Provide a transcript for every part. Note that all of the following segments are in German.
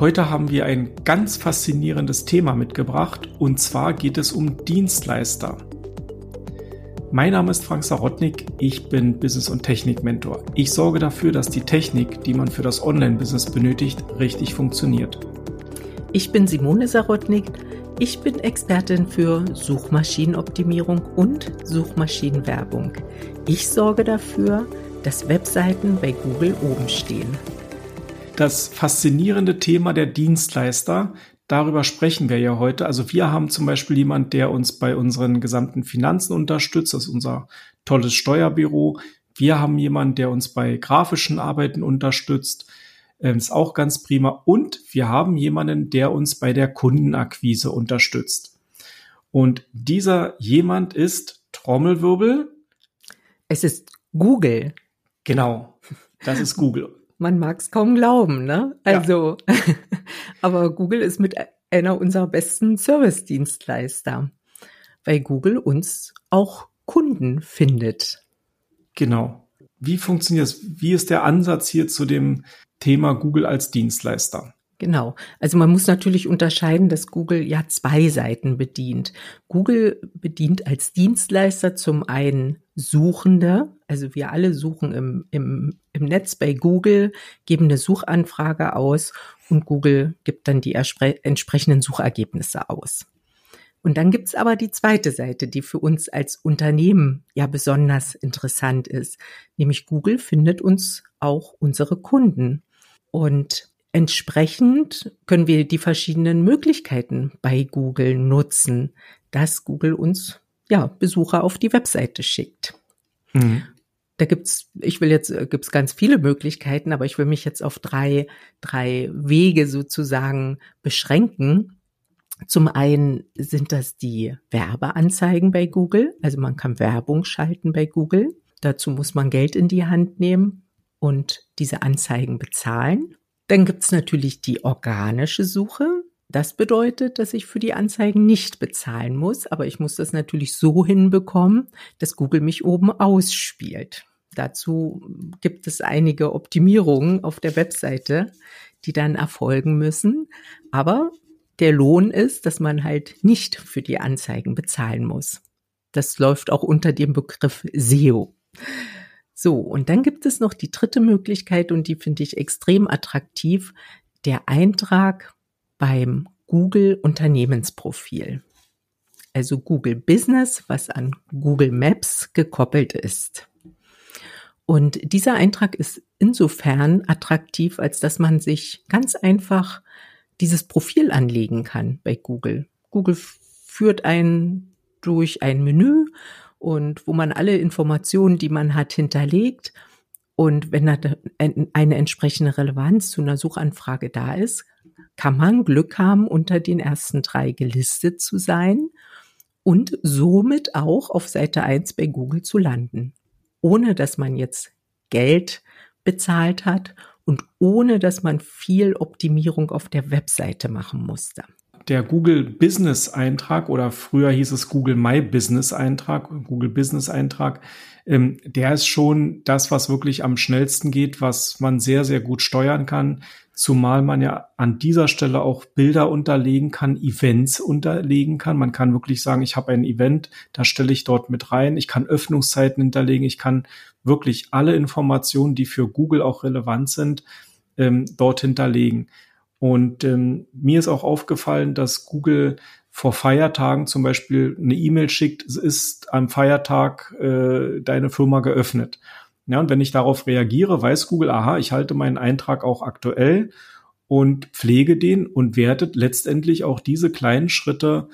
Heute haben wir ein ganz faszinierendes Thema mitgebracht und zwar geht es um Dienstleister. Mein Name ist Frank Sarotnik, ich bin Business- und Technik-Mentor. Ich sorge dafür, dass die Technik, die man für das Online-Business benötigt, richtig funktioniert. Ich bin Simone Sarotnik, ich bin Expertin für Suchmaschinenoptimierung und Suchmaschinenwerbung. Ich sorge dafür, dass Webseiten bei Google oben stehen das faszinierende Thema der Dienstleister. Darüber sprechen wir ja heute. Also wir haben zum Beispiel jemand, der uns bei unseren gesamten Finanzen unterstützt. Das ist unser tolles Steuerbüro. Wir haben jemanden, der uns bei grafischen Arbeiten unterstützt. Ähm, ist auch ganz prima. Und wir haben jemanden, der uns bei der Kundenakquise unterstützt. Und dieser jemand ist Trommelwirbel. Es ist Google. Genau. Das ist Google man mag es kaum glauben, ne? Also, ja. aber Google ist mit einer unserer besten Service-Dienstleister, weil Google uns auch Kunden findet. Genau. Wie funktioniert es? Wie ist der Ansatz hier zu dem Thema Google als Dienstleister? Genau. Also man muss natürlich unterscheiden, dass Google ja zwei Seiten bedient. Google bedient als Dienstleister zum einen Suchende, also wir alle suchen im, im, im Netz bei Google, geben eine Suchanfrage aus und Google gibt dann die entsprechenden Suchergebnisse aus. Und dann gibt's aber die zweite Seite, die für uns als Unternehmen ja besonders interessant ist, nämlich Google findet uns auch unsere Kunden. Und Entsprechend können wir die verschiedenen Möglichkeiten bei Google nutzen, dass Google uns ja Besucher auf die Webseite schickt. Mhm. Da gibt's, ich will jetzt, gibt's ganz viele Möglichkeiten, aber ich will mich jetzt auf drei, drei Wege sozusagen beschränken. Zum einen sind das die Werbeanzeigen bei Google. Also man kann Werbung schalten bei Google. Dazu muss man Geld in die Hand nehmen und diese Anzeigen bezahlen. Dann gibt's natürlich die organische Suche. Das bedeutet, dass ich für die Anzeigen nicht bezahlen muss, aber ich muss das natürlich so hinbekommen, dass Google mich oben ausspielt. Dazu gibt es einige Optimierungen auf der Webseite, die dann erfolgen müssen. Aber der Lohn ist, dass man halt nicht für die Anzeigen bezahlen muss. Das läuft auch unter dem Begriff SEO. So, und dann gibt es noch die dritte Möglichkeit und die finde ich extrem attraktiv, der Eintrag beim Google Unternehmensprofil. Also Google Business, was an Google Maps gekoppelt ist. Und dieser Eintrag ist insofern attraktiv, als dass man sich ganz einfach dieses Profil anlegen kann bei Google. Google führt einen durch ein Menü und wo man alle Informationen, die man hat, hinterlegt. Und wenn eine entsprechende Relevanz zu einer Suchanfrage da ist, kann man Glück haben, unter den ersten drei gelistet zu sein und somit auch auf Seite eins bei Google zu landen, ohne dass man jetzt Geld bezahlt hat und ohne dass man viel Optimierung auf der Webseite machen musste der Google Business Eintrag oder früher hieß es Google My Business Eintrag, Google Business Eintrag, ähm, der ist schon das, was wirklich am schnellsten geht, was man sehr, sehr gut steuern kann. Zumal man ja an dieser Stelle auch Bilder unterlegen kann, Events unterlegen kann. Man kann wirklich sagen, ich habe ein Event, da stelle ich dort mit rein. Ich kann Öffnungszeiten hinterlegen. Ich kann wirklich alle Informationen, die für Google auch relevant sind, ähm, dort hinterlegen. Und ähm, mir ist auch aufgefallen, dass Google vor Feiertagen zum Beispiel eine E-Mail schickt, es ist am Feiertag äh, deine Firma geöffnet. Ja, und wenn ich darauf reagiere, weiß Google, aha, ich halte meinen Eintrag auch aktuell und pflege den und wertet letztendlich auch diese kleinen Schritte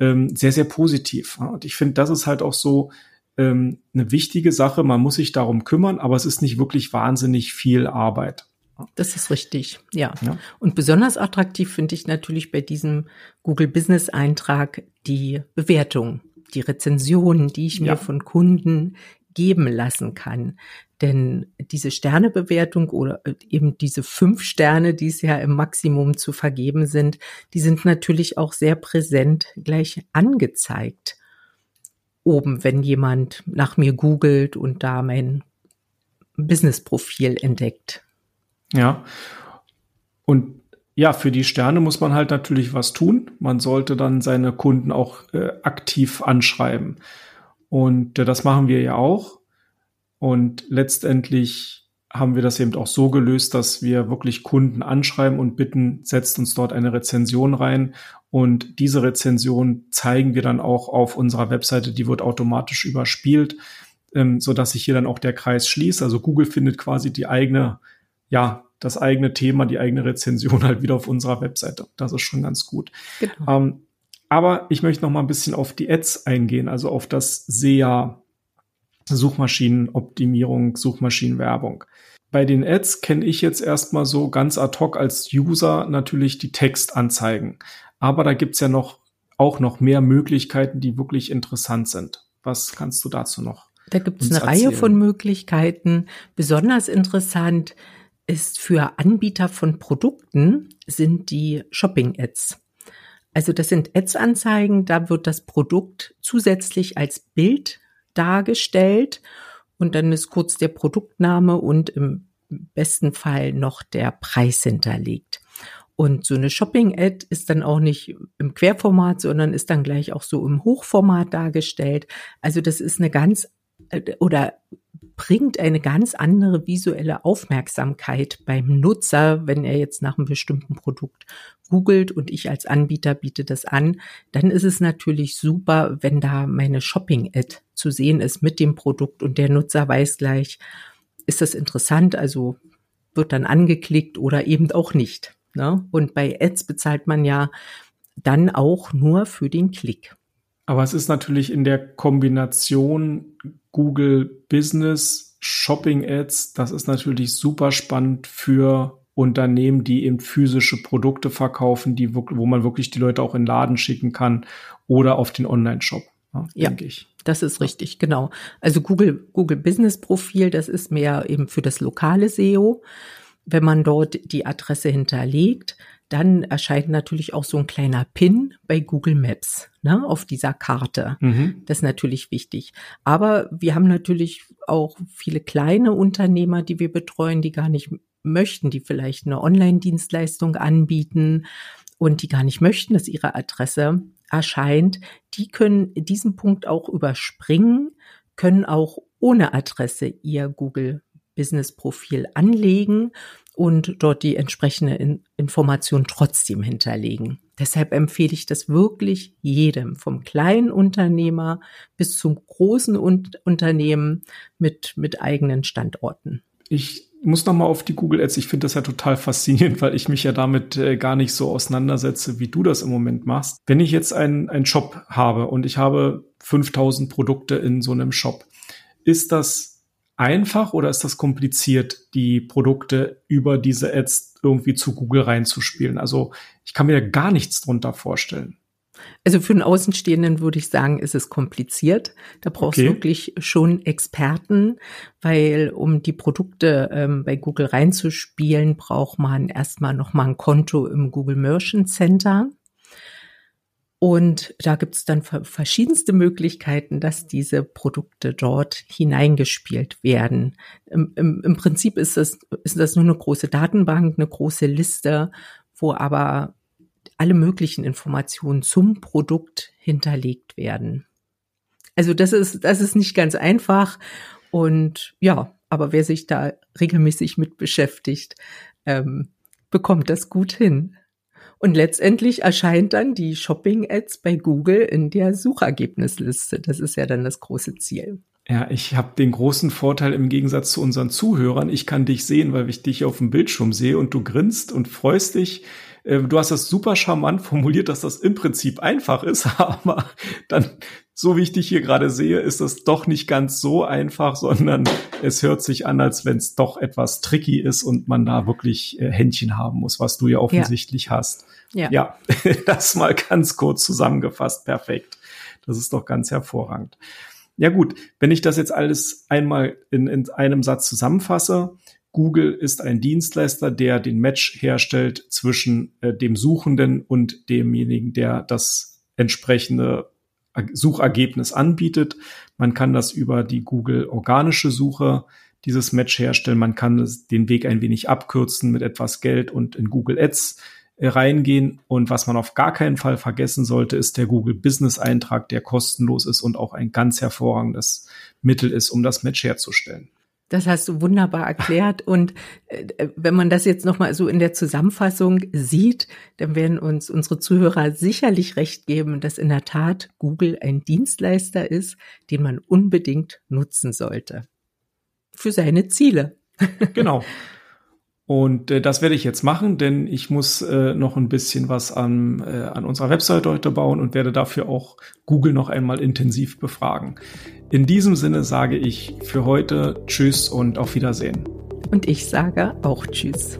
ähm, sehr, sehr positiv. Und ich finde, das ist halt auch so ähm, eine wichtige Sache. Man muss sich darum kümmern, aber es ist nicht wirklich wahnsinnig viel Arbeit. Das ist richtig, ja. ja. Und besonders attraktiv finde ich natürlich bei diesem Google Business Eintrag die Bewertung, die Rezensionen, die ich mir ja. von Kunden geben lassen kann. Denn diese Sternebewertung oder eben diese fünf Sterne, die es ja im Maximum zu vergeben sind, die sind natürlich auch sehr präsent gleich angezeigt. Oben, wenn jemand nach mir googelt und da mein Business-Profil entdeckt. Ja. Und ja, für die Sterne muss man halt natürlich was tun. Man sollte dann seine Kunden auch äh, aktiv anschreiben. Und äh, das machen wir ja auch. Und letztendlich haben wir das eben auch so gelöst, dass wir wirklich Kunden anschreiben und bitten, setzt uns dort eine Rezension rein. Und diese Rezension zeigen wir dann auch auf unserer Webseite. Die wird automatisch überspielt, ähm, so dass sich hier dann auch der Kreis schließt. Also Google findet quasi die eigene, ja, das eigene Thema, die eigene Rezension halt wieder auf unserer Webseite. Das ist schon ganz gut. Genau. Ähm, aber ich möchte noch mal ein bisschen auf die Ads eingehen, also auf das SEA, Suchmaschinenoptimierung, Suchmaschinenwerbung. Bei den Ads kenne ich jetzt erstmal so ganz ad hoc als User natürlich die Textanzeigen. Aber da gibt's ja noch auch noch mehr Möglichkeiten, die wirklich interessant sind. Was kannst du dazu noch? Da gibt es eine erzählen? Reihe von Möglichkeiten. Besonders interessant ist für Anbieter von Produkten sind die Shopping-Ads. Also das sind Ads-Anzeigen, da wird das Produkt zusätzlich als Bild dargestellt und dann ist kurz der Produktname und im besten Fall noch der Preis hinterlegt. Und so eine Shopping-Ad ist dann auch nicht im Querformat, sondern ist dann gleich auch so im Hochformat dargestellt. Also das ist eine ganz äh, oder bringt eine ganz andere visuelle Aufmerksamkeit beim Nutzer, wenn er jetzt nach einem bestimmten Produkt googelt und ich als Anbieter biete das an, dann ist es natürlich super, wenn da meine Shopping-Ad zu sehen ist mit dem Produkt und der Nutzer weiß gleich, ist das interessant, also wird dann angeklickt oder eben auch nicht. Ne? Und bei Ads bezahlt man ja dann auch nur für den Klick. Aber es ist natürlich in der Kombination Google Business, Shopping Ads, das ist natürlich super spannend für Unternehmen, die eben physische Produkte verkaufen, die, wo man wirklich die Leute auch in den Laden schicken kann oder auf den Online-Shop, ne, ja, denke ich. Das ist richtig, genau. Also Google, Google Business Profil, das ist mehr eben für das lokale SEO. Wenn man dort die Adresse hinterlegt, dann erscheint natürlich auch so ein kleiner Pin bei Google Maps ne, auf dieser Karte. Mhm. Das ist natürlich wichtig. Aber wir haben natürlich auch viele kleine Unternehmer, die wir betreuen, die gar nicht möchten, die vielleicht eine Online-Dienstleistung anbieten und die gar nicht möchten, dass ihre Adresse erscheint. Die können diesen Punkt auch überspringen, können auch ohne Adresse ihr Google Business Profil anlegen und dort die entsprechende In Information trotzdem hinterlegen. Deshalb empfehle ich das wirklich jedem, vom kleinen Unternehmer bis zum großen Un Unternehmen mit, mit eigenen Standorten. Ich muss noch mal auf die Google Ads. Ich finde das ja total faszinierend, weil ich mich ja damit äh, gar nicht so auseinandersetze, wie du das im Moment machst. Wenn ich jetzt einen, einen Shop habe und ich habe 5000 Produkte in so einem Shop, ist das einfach oder ist das kompliziert, die Produkte über diese Ads irgendwie zu Google reinzuspielen? Also ich kann mir gar nichts drunter vorstellen. Also für einen Außenstehenden würde ich sagen, ist es kompliziert. Da brauchst okay. du wirklich schon Experten, weil um die Produkte ähm, bei Google reinzuspielen, braucht man erstmal nochmal ein Konto im Google Merchant Center. Und da gibt es dann verschiedenste Möglichkeiten, dass diese Produkte dort hineingespielt werden. Im, im, im Prinzip ist das, ist das nur eine große Datenbank, eine große Liste, wo aber alle möglichen Informationen zum Produkt hinterlegt werden. Also das ist, das ist nicht ganz einfach. Und ja, aber wer sich da regelmäßig mit beschäftigt, ähm, bekommt das gut hin. Und letztendlich erscheint dann die Shopping-Ads bei Google in der Suchergebnisliste. Das ist ja dann das große Ziel. Ja, ich habe den großen Vorteil im Gegensatz zu unseren Zuhörern. Ich kann dich sehen, weil ich dich auf dem Bildschirm sehe und du grinst und freust dich. Äh, du hast das super charmant formuliert, dass das im Prinzip einfach ist, aber dann so wie ich dich hier gerade sehe, ist das doch nicht ganz so einfach, sondern es hört sich an, als wenn es doch etwas tricky ist und man da wirklich äh, Händchen haben muss, was du ja offensichtlich ja. hast. Ja. ja, das mal ganz kurz zusammengefasst. Perfekt. Das ist doch ganz hervorragend. Ja gut, wenn ich das jetzt alles einmal in, in einem Satz zusammenfasse, Google ist ein Dienstleister, der den Match herstellt zwischen äh, dem Suchenden und demjenigen, der das entsprechende Suchergebnis anbietet. Man kann das über die Google organische Suche dieses Match herstellen. Man kann den Weg ein wenig abkürzen mit etwas Geld und in Google Ads äh, reingehen. Und was man auf gar keinen Fall vergessen sollte, ist der Google Business Eintrag, der kostenlos ist und auch ein ganz hervorragendes Mittel ist, um das Match herzustellen. Das hast du wunderbar erklärt. Und äh, wenn man das jetzt nochmal so in der Zusammenfassung sieht, dann werden uns unsere Zuhörer sicherlich recht geben, dass in der Tat Google ein Dienstleister ist, den man unbedingt nutzen sollte. Für seine Ziele. Genau. Und äh, das werde ich jetzt machen, denn ich muss äh, noch ein bisschen was an, äh, an unserer Webseite heute bauen und werde dafür auch Google noch einmal intensiv befragen. In diesem Sinne sage ich für heute Tschüss und auf Wiedersehen. Und ich sage auch Tschüss.